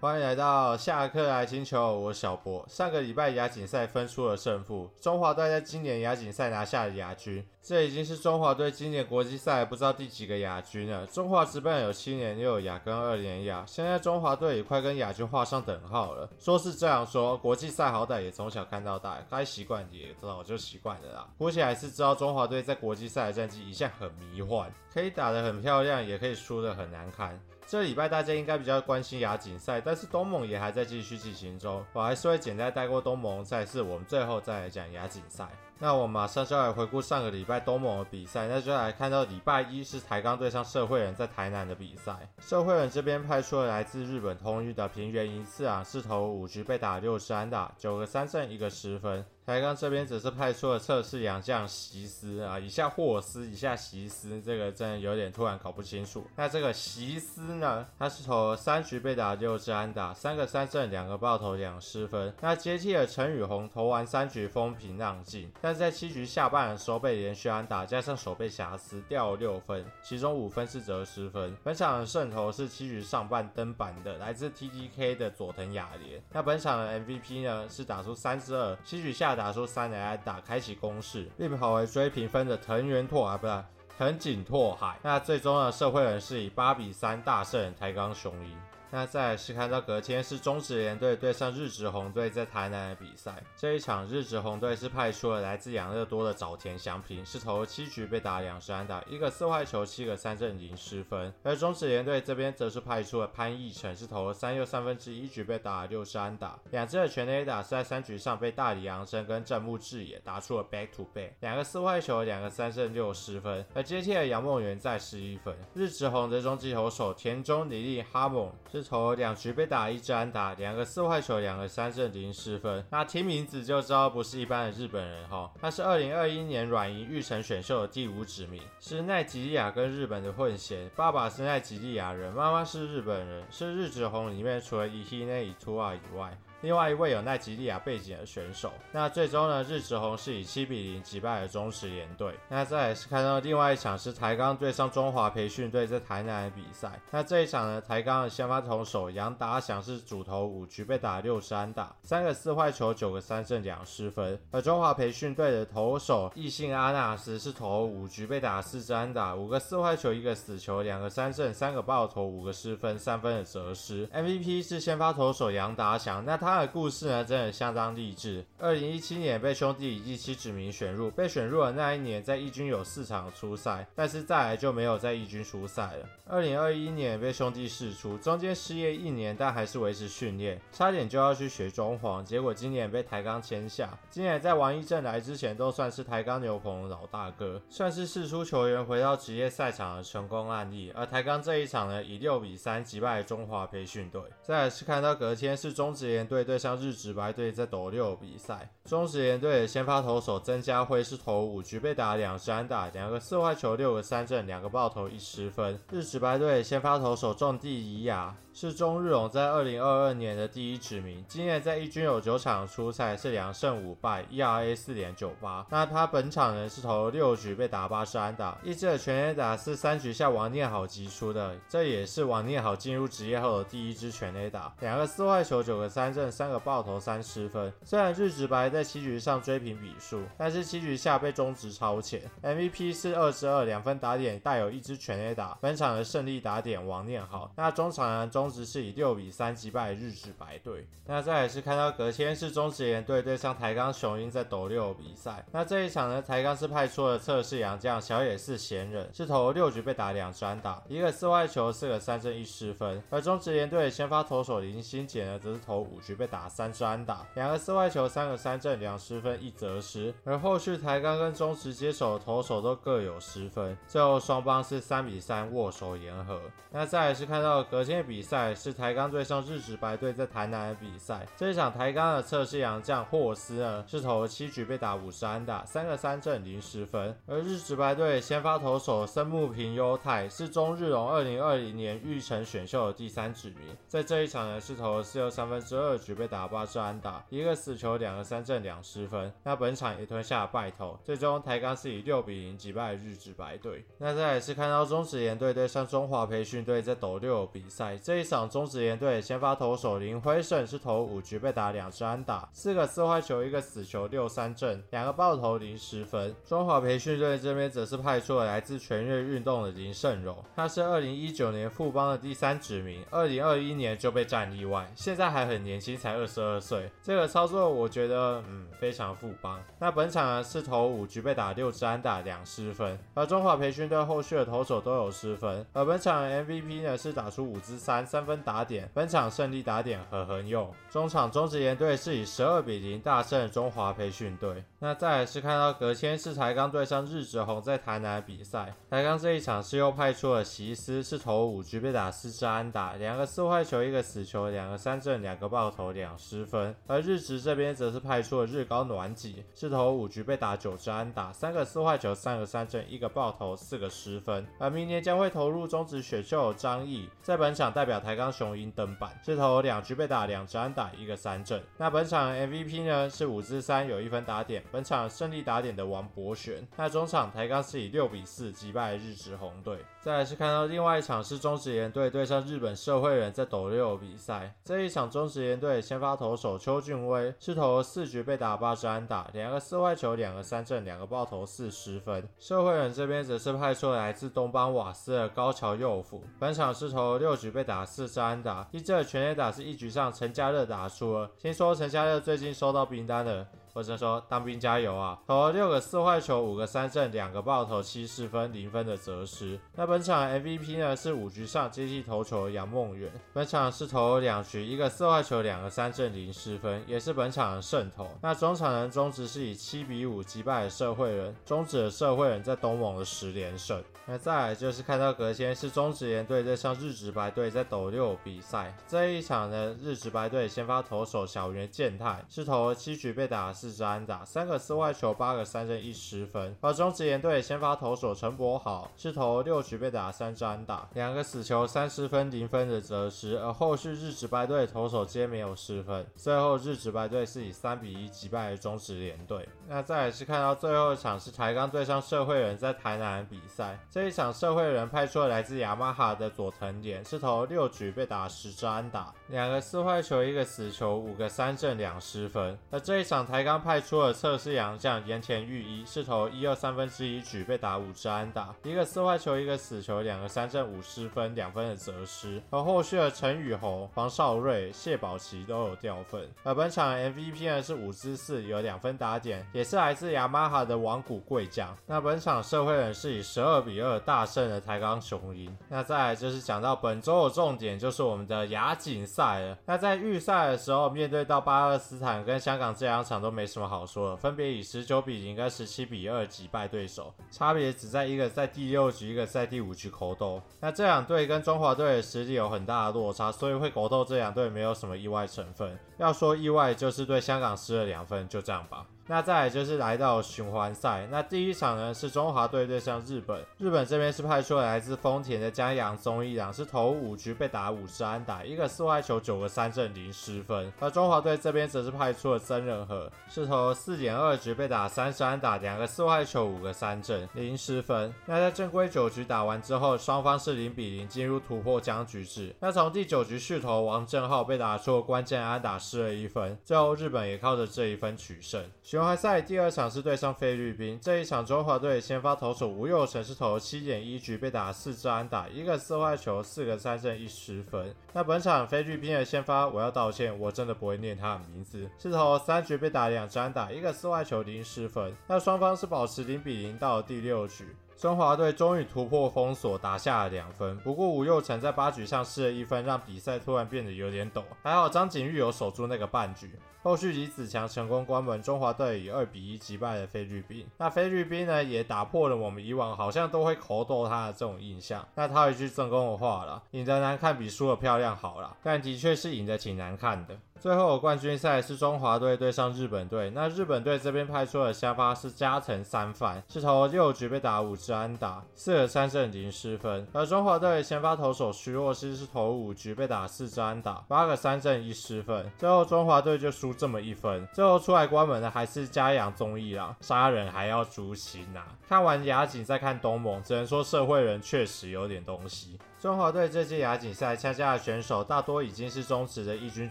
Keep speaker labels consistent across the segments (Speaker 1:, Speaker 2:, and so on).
Speaker 1: 欢迎来到下课来星球，我是小博。上个礼拜亚锦赛分出了胜负，中华队在今年亚锦赛拿下了亚军，这已经是中华队今年国际赛不知道第几个亚军了。中华职棒有七年又有亚跟二连亚，现在中华队也快跟亚军画上等号了。说是这样说，国际赛好歹也从小看到大，该习惯也早就习惯了啦。估计还是知道中华队在国际赛的战绩一向很迷幻，可以打得很漂亮，也可以输得很难看。这礼拜大家应该比较关心亚锦赛，但是东盟也还在继续进行中。我还是会简单带过东盟赛事，我们最后再来讲亚锦赛。那我马上就来回顾上个礼拜东盟的比赛，那就来看到礼拜一是台钢对上社会人在台南的比赛。社会人这边派出了来自日本通諭的平原一次啊，是投五局被打六支安打，九个三振一个失分。台钢这边则是派出了测试洋将席斯啊，一下霍斯，一下席斯，这个真的有点突然搞不清楚。那这个席斯呢，他是投三局被打六支安打，三个三振，两个爆头，两失分。那接替了陈宇宏，投完三局风平浪静，但是在七局下半的时候被连续安打，加上守备瑕疵，掉了六分，其中五分是折失分。本场的胜投是七局上半登板的来自 TTK 的佐藤雅莲。那本场的 MVP 呢是打出三支二，七局下。打出三连安打，开启攻势，并跑回追平分的藤原拓啊，不是藤井拓海。那最终呢，社会人士以八比三大胜台钢雄鹰。那再来是看到隔天是中职联队对上日职红队在台南的比赛，这一场日职红队是派出了来自养乐多的早田祥平，是投了七局被打两支安打，一个四坏球，七个三振零失分。而中职联队这边则是派出了潘奕成，是投了三又三分之一局被打六支安打，两支的全垒打是在三局上被大里昂生跟正木智也打出了 back to back，两个四坏球，两个三振六失分。而接替的杨梦圆在十一分。日职红的中继投手田中李力哈蒙。是投两局被打一支安打，两个四坏球，两个三振零失分。那听名字就知道不是一般的日本人哈，他是二零二一年软银育成选秀的第五指名，是奈吉利亚跟日本的混血，爸爸是奈吉利亚人，妈妈是日本人，是日职红里面除了伊希内伊图瓦以外。另外一位有奈及利亚背景的选手，那最终呢，日职红是以七比零击败了中职联队。那再来是看到另外一场是台钢对上中华培训队在台南的比赛。那这一场呢，台钢的先发投手杨达祥是主投五局被打六支安打，三个四坏球，九个三振两失分。而中华培训队的投手异性阿纳斯是投五局被打四支安打，五个四坏球，一个死球，两个三振，三个爆头，五个失分，三分的折失。MVP 是先发投手杨达祥，那他。他的故事呢，真的相当励志。二零一七年被兄弟以第七指名选入，被选入的那一年在义军有四场出赛，但是再来就没有在义军出赛了。二零二一年被兄弟释出，中间失业一年，但还是维持训练，差点就要去学装潢，结果今年被台钢签下。今年在王一正来之前，都算是台钢牛棚老大哥，算是释出球员回到职业赛场的成功案例。而台钢这一场呢，以六比三击败中华培训队。再来是看到隔天是中职联队。对上日职白队在斗六比赛，中职联队的先发投手曾家辉是投五局被打两支安打，两个四坏球，六个三振，两个爆头一失分。日职白队先发投手仲地仪亚是中日龙在二零二二年的第一指名，今年在一军有九场出赛，是两胜五败，ERA 四点九八。那他本场呢是投六局被打八支安打，一支的全垒打是三局下王念好击出的，这也是王念好进入职业后的第一支全垒打，两个四坏球，九个三振。三个爆头三失分，虽然日职白在七局上追平比数，但是七局下被中职超前。MVP 是二十二两分打点，带有一支全 A 打。本场的胜利打点王念好。那中场呢？中职是以六比三击败日职白队。那再来是看到隔天是中职联队对上台钢雄鹰在斗六比赛。那这一场呢，台钢是派出了测试洋将小野寺贤人，是投六局被打两支安打，一个四坏球，四个三振一失分。而中职联队的先发投手林鑫杰呢，则是投五局。被打三支安打，两个四坏球，三个三振，两失分，一责失。而后续台钢跟中职接手投手都各有失分，最后双方是三比三握手言和。那再来是看到隔天的比赛是台钢对上日职白队在台南的比赛，这一场台钢的测试洋将霍斯呢是投了七局被打五支安打，三个三振零失分。而日职白队先发投手森木平优太是中日龙二零二零年育成选秀的第三指名，在这一场呢是投了四又三分之二局。局被打八支安打，一个死球，两个三振，两失分。那本场也吞下败投，最终台钢是以六比零击败日职白队。那再来是看到中职联队对上中华培训队在斗六比赛，这一场中职联队先发投手林辉胜是投五局被打两支安打，四个四坏球，一个死球，六三振，两个爆投，零失分。中华培训队这边则是派出了来自全跃运动的林胜柔，他是二零一九年富邦的第三指名，二零二一年就被战意外，现在还很年轻，才二十二岁。这个操作我觉得嗯非常富邦。那本场呢是投五局被打六支安打两失分，而中华培训队后续的投手都有失分。而本场 MVP 呢是打出五支三三分打点，本场胜利打点和恒用。中场中职联队是以十二比零大胜中华培训队。那再来是看到隔天是台钢对上日职红在台南的比赛，台钢这一场是又派出了席斯，是投五局被打四支安打，两个四坏球，一个死球，两个三振，两个爆头，两失分。而日职这边则是派出了日高暖己，是投五局被打九支安打，三个四坏球，三个三振，一个爆头，四个失分。而明年将会投入中职选秀的张毅，在本场代表台钢雄鹰登板，是投两局被打两支安打，一个三振。那本场 MVP 呢是五支三，有一分打点。本场胜利打点的王柏旋，那中场台钢是以六比四击败日职红队。再来是看到另外一场是中职联队对上日本社会人在斗六比赛，这一场中职联队先发投手邱俊威是投四局被打八支安打，两个四坏球，两个三振，两个爆头，四十分。社会人这边则是派出了来自东邦瓦斯的高桥佑辅，本场是投六局被打四支安打，一支全垒打是一局上陈嘉乐打出了，听说陈嘉乐最近收到兵单了。或者说当兵加油啊！投了六个四坏球，五个三振，两个爆头，七失分，零分的责失。那本场 MVP 呢是五局上接替投球的杨梦圆，本场是投了两局，一个四坏球，两个三振，零失分，也是本场的胜投。那中场人中职是以七比五击败了社会人，中职的社会人在东盟的十连胜。那再来就是看到隔天是中职联队在向日职白队在斗六比赛，这一场呢日职白队先发投手小原健太是投了七局被打四。四支安打，三个四坏球，八个三振，一失分。而中职联队先发投手陈柏豪是投六局被打三支安打，两个死球，三失分，零分的责失。而后续日职白队投手皆没有失分，最后日职白队是以三比一击败了中职联队。那再来是看到最后一场是台钢对上社会人在台南的比赛，这一场社会人派出了来自雅马哈的佐藤点，是投六局被打十支安打，两个四坏球，一个死球，五个三振，两失分。而这一场台钢。派出了测试洋将岩田裕一，是投一二三分之一局被打五支安打，一个四坏球，一个死球，两个三振，五失分，两分的责失。而后续的陈宇侯、黄少瑞、谢宝琦都有掉分。而本场 MVP 呢是五支四，有两分打点，也是来自雅马哈的王谷贵将。那本场社会人是以十二比二大胜了台钢雄鹰。那再来就是讲到本周的重点，就是我们的雅锦赛了。那在预赛的时候，面对到巴勒斯坦跟香港这两场都没。什么好说的？分别以十九比零跟十七比二击败对手，差别只在一个在第六局，一个在第五局口斗。那这两队跟中华队的实力有很大的落差，所以会口斗这两队没有什么意外成分。要说意外，就是对香港失了两分，就这样吧。那再来就是来到循环赛，那第一场呢是中华队对上日本，日本这边是派出了来自丰田的江阳宗一郎，是投五局被打五十安打，一个四坏球，九个三振，零失分。而中华队这边则是派出了曾仁和，是投四点二局被打三十安打，两个四坏球，五个三振，零失分。那在正规九局打完之后，双方是零比零进入突破僵局制。那从第九局续投王正浩被打出关键安打，失了一分，最后日本也靠着这一分取胜。循环赛第二场是对上菲律宾，这一场中华队先发投手吴又成是投七点一局被打四支安打，一个四坏球，四个三振，一失分。那本场菲律宾的先发，我要道歉，我真的不会念他的名字，是投三局被打两支安打，一个四坏球，零失分。那双方是保持零比零到第六局。中华队终于突破封锁，打下了两分。不过吴又成在八局上失了一分，让比赛突然变得有点陡。还好张景玉有守住那个半局。后续李子强成功关门，中华队以二比一击败了菲律宾。那菲律宾呢，也打破了我们以往好像都会口斗他的这种印象。那套一句正宫的话了，赢得难看比输得漂亮好了。但的确是赢得挺难看的。最后冠军赛是中华队对上日本队，那日本队这边派出的先发是加藤三犯，是投六局被打五支安打，四个三振零失分；而中华队先发投手徐若曦是投五局被打四支安打，八个三振一失分。最后中华队就输这么一分。最后出来关门的还是嘉阳宗义郎，杀人还要诛心呐！看完亚锦再看东盟，只能说社会人确实有点东西。中华队这届亚锦赛参加的选手大多已经是中职的一军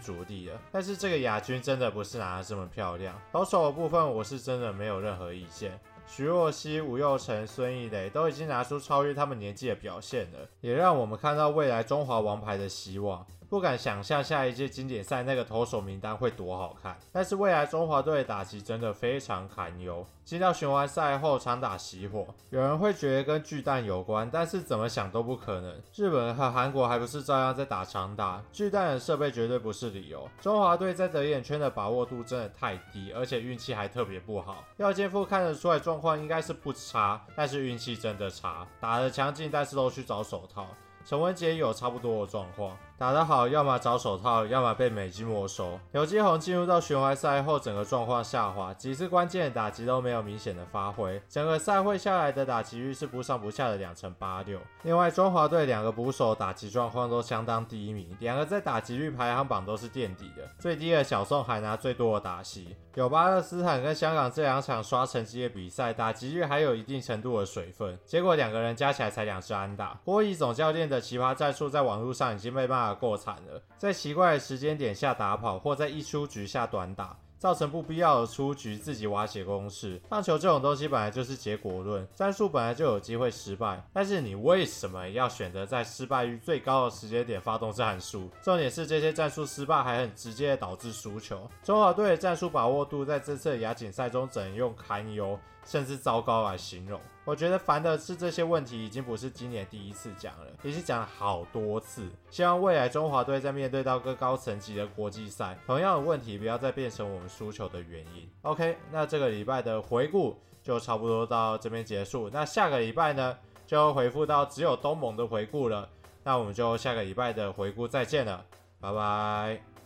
Speaker 1: 主力了，但是这个亚军真的不是拿得这么漂亮。投手的部分我是真的没有任何意见，徐若曦、吴又成、孙艺磊都已经拿出超越他们年纪的表现了，也让我们看到未来中华王牌的希望。不敢想象下一届经典赛那个投手名单会多好看，但是未来中华队的打击真的非常堪忧。进到循环赛后长打熄火，有人会觉得跟巨蛋有关，但是怎么想都不可能。日本和韩国还不是照样在打长打？巨蛋的设备绝对不是理由。中华队在得点圈的把握度真的太低，而且运气还特别不好。廖健富看得出来状况应该是不差，但是运气真的差，打得强劲，但是都去找手套。陈文杰有差不多的状况。打得好，要么找手套，要么被美金没收。刘基鸿进入到循环赛后，整个状况下滑，几次关键的打击都没有明显的发挥。整个赛会下来的打击率是不上不下的两成八六。另外，中华队两个捕手打击状况都相当低迷，两个在打击率排行榜都是垫底的。最低的小宋还拿最多的打席。有巴勒斯坦跟香港这两场刷成绩的比赛，打击率还有一定程度的水分，结果两个人加起来才两支安打。波伊总教练的奇葩战术在网络上已经被骂。够惨了，在奇怪的时间点下打跑，或在一出局下短打，造成不必要的出局，自己瓦解攻势。棒球这种东西本来就是结果论，战术本来就有机会失败，但是你为什么要选择在失败率最高的时间点发动战术？重点是这些战术失败还很直接导致输球。中华队的战术把握度在这次的亚锦赛中只能用堪忧。甚至糟糕来形容。我觉得烦的是这些问题已经不是今年第一次讲了，已经讲了好多次。希望未来中华队在面对到更高层级的国际赛，同样的问题不要再变成我们输球的原因。OK，那这个礼拜的回顾就差不多到这边结束。那下个礼拜呢，就要回复到只有东盟的回顾了。那我们就下个礼拜的回顾再见了，拜拜。